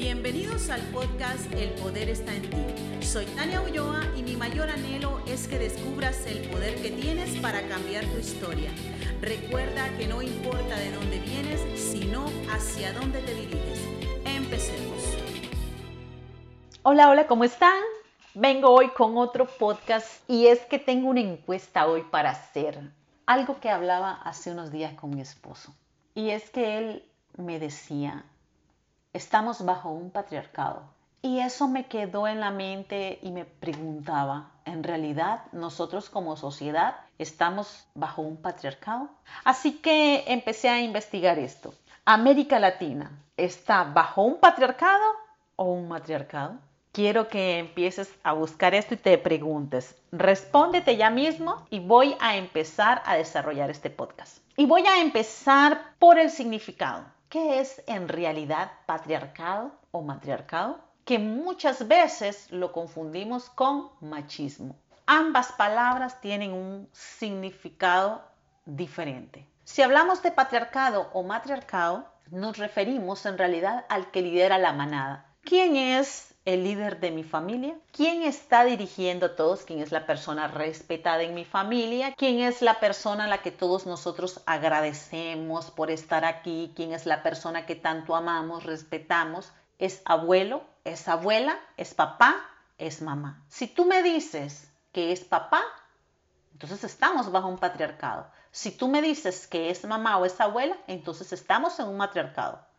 Bienvenidos al podcast El Poder está en ti. Soy Tania Ulloa y mi mayor anhelo es que descubras el poder que tienes para cambiar tu historia. Recuerda que no importa de dónde vienes, sino hacia dónde te diriges. Empecemos. Hola, hola, ¿cómo están? Vengo hoy con otro podcast y es que tengo una encuesta hoy para hacer. Algo que hablaba hace unos días con mi esposo. Y es que él me decía, estamos bajo un patriarcado. Y eso me quedó en la mente y me preguntaba, ¿en realidad nosotros como sociedad estamos bajo un patriarcado? Así que empecé a investigar esto. ¿América Latina está bajo un patriarcado o un matriarcado? Quiero que empieces a buscar esto y te preguntes. Respóndete ya mismo y voy a empezar a desarrollar este podcast. Y voy a empezar por el significado. ¿Qué es en realidad patriarcado o matriarcado? Que muchas veces lo confundimos con machismo. Ambas palabras tienen un significado diferente. Si hablamos de patriarcado o matriarcado, nos referimos en realidad al que lidera la manada. ¿Quién es el líder de mi familia? ¿Quién está dirigiendo a todos? ¿Quién es la persona respetada en mi familia? ¿Quién es la persona a la que todos nosotros agradecemos por estar aquí? ¿Quién es la persona que tanto amamos, respetamos? ¿Es abuelo? ¿Es abuela? ¿Es papá? ¿Es mamá? Si tú me dices que es papá, entonces estamos bajo un patriarcado. Si tú me dices que es mamá o es abuela, entonces estamos en un matriarcado.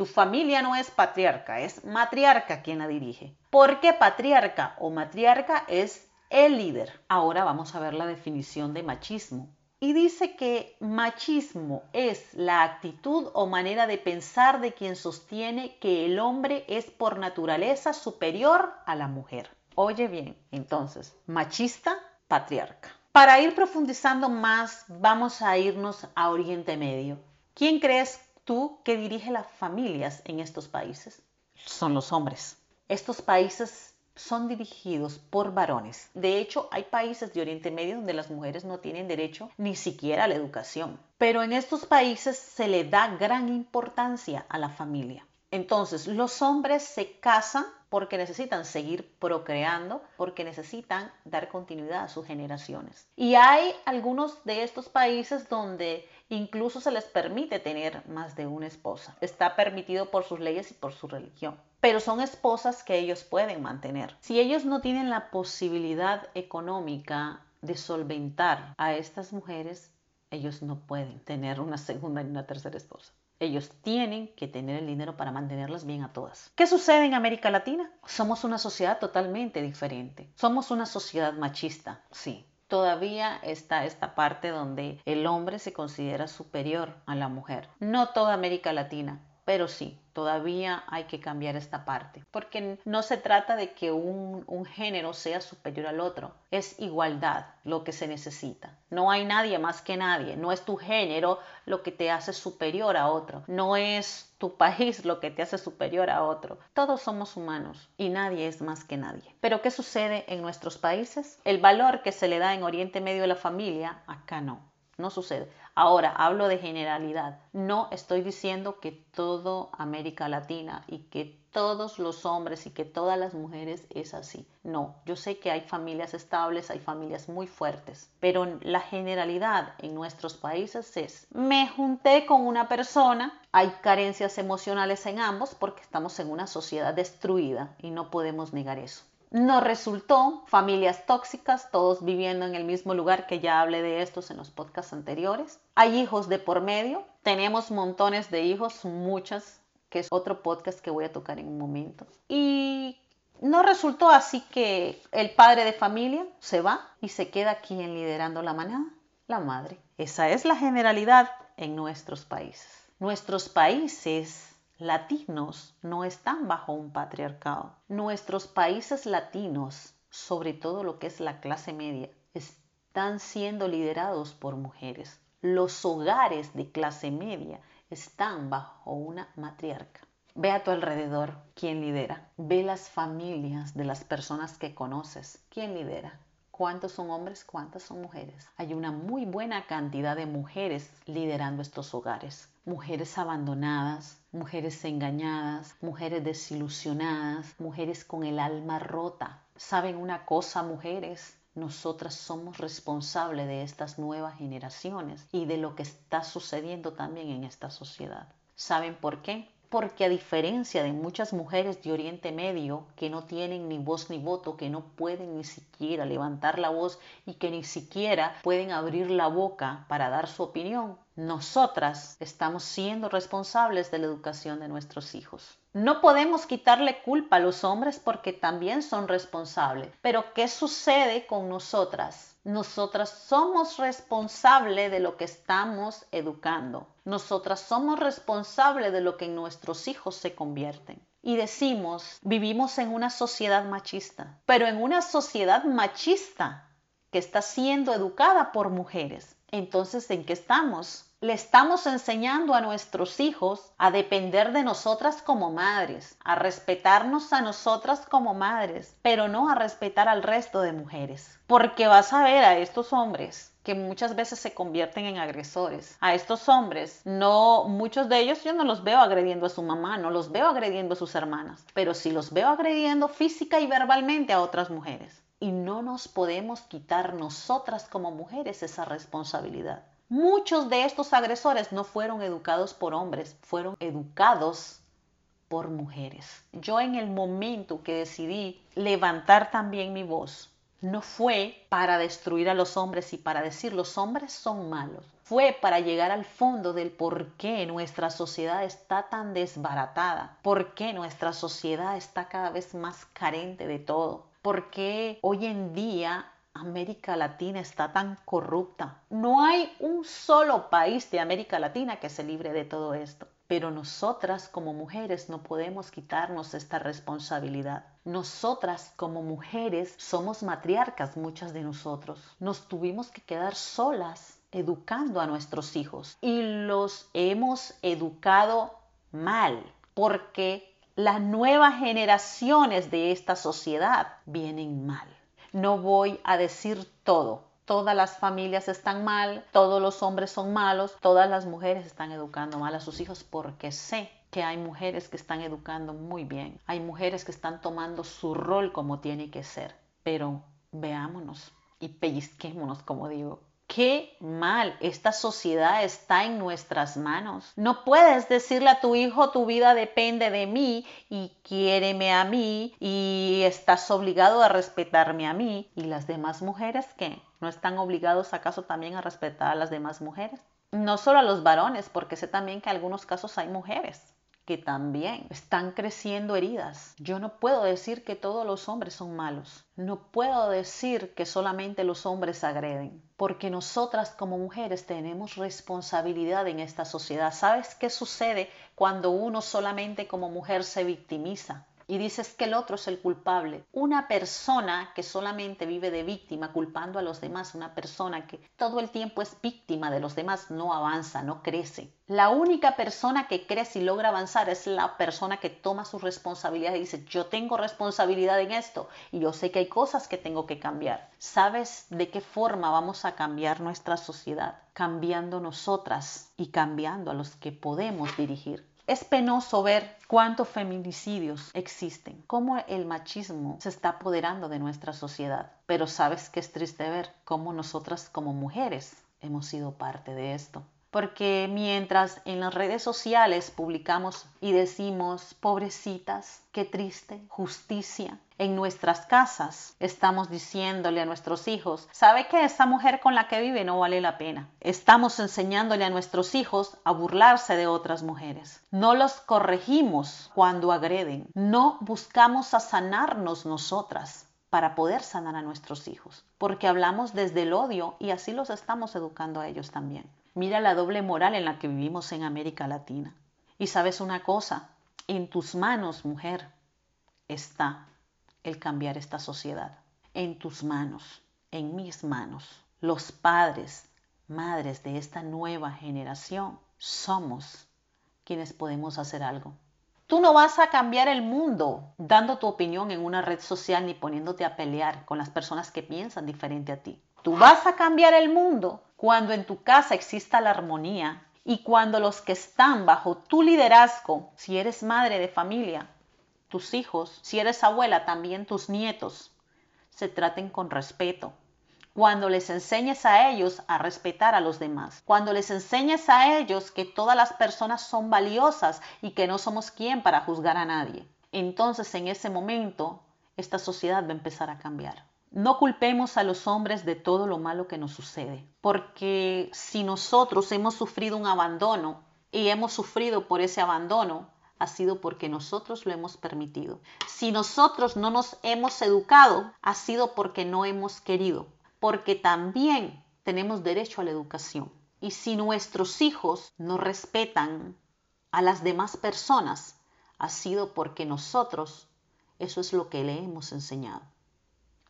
Tu familia no es patriarca, es matriarca quien la dirige. ¿Por qué patriarca o matriarca es el líder? Ahora vamos a ver la definición de machismo. Y dice que machismo es la actitud o manera de pensar de quien sostiene que el hombre es por naturaleza superior a la mujer. Oye bien, entonces, machista, patriarca. Para ir profundizando más, vamos a irnos a Oriente Medio. ¿Quién crees tú que dirige las familias en estos países? Son los hombres. Estos países son dirigidos por varones. De hecho, hay países de Oriente Medio donde las mujeres no tienen derecho ni siquiera a la educación. Pero en estos países se le da gran importancia a la familia. Entonces, los hombres se casan porque necesitan seguir procreando, porque necesitan dar continuidad a sus generaciones. Y hay algunos de estos países donde incluso se les permite tener más de una esposa. Está permitido por sus leyes y por su religión. Pero son esposas que ellos pueden mantener. Si ellos no tienen la posibilidad económica de solventar a estas mujeres, ellos no pueden tener una segunda ni una tercera esposa. Ellos tienen que tener el dinero para mantenerlas bien a todas. ¿Qué sucede en América Latina? Somos una sociedad totalmente diferente. Somos una sociedad machista, sí. Todavía está esta parte donde el hombre se considera superior a la mujer. No toda América Latina, pero sí, todavía hay que cambiar esta parte, porque no se trata de que un, género sea superior al otro, es igualdad lo que se necesita. No hay nadie más que nadie, no es tu género lo que te hace superior a otro, no es tu país lo que te hace superior a otro. Todos somos humanos y nadie es más que nadie. Pero ¿qué sucede en nuestros países? El valor que se le da en Oriente Medio a la familia, acá no no sucede. Ahora, hablo de generalidad. No estoy diciendo que todo América Latina y que todos los hombres y que todas las mujeres es así. No, yo sé que hay familias estables, hay familias muy fuertes, pero la generalidad en nuestros países es, me junté con una persona, hay carencias emocionales en ambos porque estamos en una sociedad destruida y no podemos negar eso. No resultó, familias tóxicas, todos viviendo en el mismo lugar, que ya hablé de estos en los podcasts anteriores. Hay hijos de por medio, tenemos montones de hijos, muchas, que es otro podcast que voy a tocar en un momento. Y no resultó así que el padre de familia se va y se queda quien liderando la manada, la madre. Esa es la generalidad en nuestros países. Nuestros países latinos no están bajo un patriarcado. Nuestros países latinos, sobre todo lo que es la clase media, están siendo liderados por mujeres. Los hogares de clase media están bajo una matriarca. Ve a tu alrededor quién lidera. Ve las familias de las personas que conoces. ¿Quién lidera? ¿Cuántos son hombres? ¿Cuántas son mujeres? Hay una muy buena cantidad de mujeres liderando estos hogares mujeres abandonadas, mujeres engañadas, mujeres desilusionadas, mujeres con el alma rota. ¿Saben una cosa, mujeres? Nosotras somos responsables de estas nuevas generaciones y de lo que está sucediendo también en esta sociedad. ¿Saben por qué? porque a diferencia de muchas mujeres de Oriente Medio que no tienen ni voz ni voto, que no pueden ni siquiera levantar la voz y que ni siquiera pueden abrir la boca para dar su opinión, nosotras estamos siendo responsables de la educación de nuestros hijos. No podemos quitarle culpa a los hombres porque también son responsables. Pero ¿qué sucede con nosotras? Nosotras somos responsables de lo que estamos educando. Nosotras somos responsables de lo que en nuestros hijos se convierten. Y decimos, vivimos en una sociedad machista, pero en una sociedad machista que está siendo educada por mujeres. Entonces, ¿en qué estamos? Le estamos enseñando a nuestros hijos a depender de nosotras como madres, a respetarnos a nosotras como madres, pero no a respetar al resto de mujeres. Porque vas a ver a estos hombres que muchas veces se convierten en agresores. A estos hombres, no, muchos de ellos yo no los veo agrediendo a su mamá, no los veo agrediendo a sus hermanas, pero sí los veo agrediendo física y verbalmente a otras mujeres. Y no nos podemos quitar nosotras como mujeres esa responsabilidad. Muchos de estos agresores no fueron educados por hombres, fueron educados por mujeres. Yo en el momento que decidí levantar también mi voz, no fue para destruir a los hombres y para decir los hombres son malos. Fue para llegar al fondo del por qué nuestra sociedad está tan desbaratada, por qué nuestra sociedad está cada vez más carente de todo, por qué hoy en día América Latina está tan corrupta. No hay un solo país de América Latina que se libre de todo esto. Pero nosotras como mujeres no podemos quitarnos esta responsabilidad. Nosotras como mujeres somos matriarcas, muchas de nosotros. Nos tuvimos que quedar solas educando a nuestros hijos y los hemos educado mal porque las nuevas generaciones de esta sociedad vienen mal. No voy a decir todo. Todas las familias están mal, todos los hombres son malos, todas las mujeres están educando mal a sus hijos porque sé que hay mujeres que están educando muy bien, hay mujeres que están tomando su rol como tiene que ser, pero veámonos y pellizquémonos, como digo, Qué mal, esta sociedad está en nuestras manos. No puedes decirle a tu hijo tu vida depende de mí y quiéreme a mí y estás obligado a respetarme a mí. ¿Y las demás mujeres qué? ¿No están obligados acaso también a respetar a las demás mujeres? No solo a los varones, porque sé también que en algunos casos hay mujeres que también están creciendo heridas. Yo no puedo decir que todos los hombres son malos. No puedo decir que solamente los hombres agreden, porque nosotras como mujeres tenemos responsabilidad en esta sociedad. ¿Sabes qué sucede cuando uno solamente como mujer se victimiza? Y dices que el otro es el culpable. Una persona que solamente vive de víctima, culpando a los demás, una persona que todo el tiempo es víctima de los demás, no avanza, no crece. La única persona que crece y logra avanzar es la persona que toma su responsabilidad y dice, yo tengo responsabilidad en esto y yo sé que hay cosas que tengo que cambiar. ¿Sabes de qué forma vamos a cambiar nuestra sociedad? Cambiando nosotras y cambiando a los que podemos dirigir. Es penoso ver cuántos feminicidios existen, cómo el machismo se está apoderando de nuestra sociedad. Pero sabes que es triste ver cómo nosotras como mujeres hemos sido parte de esto porque mientras en las redes sociales publicamos y decimos, pobrecitas, qué triste, justicia, en nuestras casas estamos diciéndole a nuestros hijos, ¿sabe que esa mujer con la que vive no vale la pena? Estamos enseñándole a nuestros hijos a burlarse de otras mujeres. No los corregimos cuando agreden, no buscamos a sanarnos nosotras para poder sanar a nuestros hijos, porque hablamos desde el odio y así los estamos educando a ellos también. Mira la doble moral en la que vivimos en América Latina. Y sabes una cosa, en tus manos, mujer, está el cambiar esta sociedad. En tus manos, en mis manos. Los padres, madres de esta nueva generación, somos quienes podemos hacer algo. Tú no vas a cambiar el mundo dando tu opinión en una red social ni poniéndote a pelear con las personas que piensan diferente a ti. Tú vas a cambiar el mundo cuando en tu casa exista la armonía Y cuando los que están bajo tu liderazgo, si eres madre de familia, tus hijos, si eres abuela, también tus nietos, se traten con respeto. Cuando les enseñes a ellos a respetar a los demás. Cuando les enseñes a ellos que todas las personas son valiosas y que no somos quien para juzgar a nadie. Entonces en ese momento esta sociedad va a empezar a cambiar. No culpemos a los hombres de todo lo malo que nos sucede, porque si nosotros hemos sufrido un abandono y hemos sufrido por ese abandono, ha sido porque nosotros lo hemos permitido. Si nosotros no nos hemos educado, ha sido porque no hemos querido, porque también tenemos derecho a la educación. Y si nuestros hijos no respetan a las demás personas, ha sido porque nosotros eso es lo que le hemos enseñado.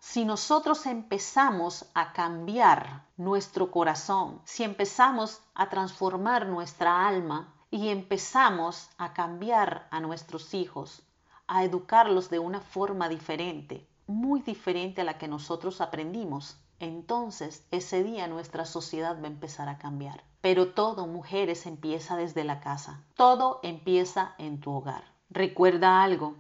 Si nosotros empezamos a cambiar nuestro corazón, si empezamos a transformar nuestra alma y empezamos a cambiar a nuestros hijos, a educarlos de una forma diferente, muy diferente a la que nosotros aprendimos, entonces ese día nuestra sociedad va a empezar a cambiar. Pero todo, mujeres, empieza desde la casa. Todo empieza en tu hogar. Recuerda algo,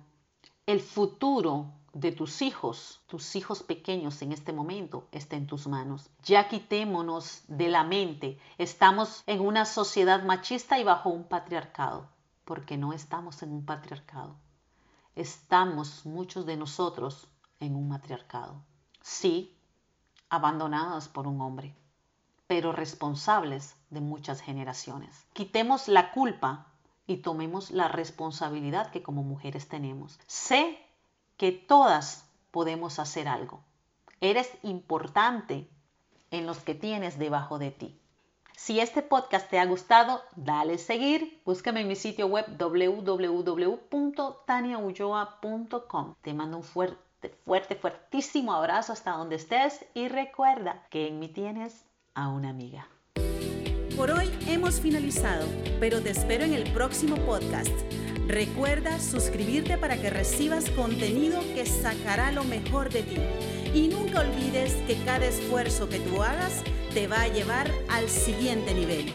el futuro de tus hijos, tus hijos pequeños en este momento, está en tus manos. Ya quitémonos de la mente. Estamos en una sociedad machista y bajo un patriarcado, porque no estamos en un patriarcado. Estamos muchos de nosotros en un matriarcado. Sí, abandonados por un hombre, pero responsables de muchas generaciones. Quitemos la culpa y tomemos la responsabilidad que como mujeres tenemos. Sé que todas podemos hacer algo. Eres importante en los que tienes debajo de ti. Si este podcast te ha gustado, dale seguir. Búscame en mi sitio web www.taniaulloa.com. Te mando un fuerte, fuerte, fuertísimo abrazo hasta donde estés y recuerda que en mí tienes a una amiga. Por hoy hemos finalizado, pero te espero en el próximo podcast. Recuerda suscribirte para que recibas contenido que sacará lo mejor de ti. Y nunca olvides que cada esfuerzo que tú hagas te va a llevar al siguiente nivel.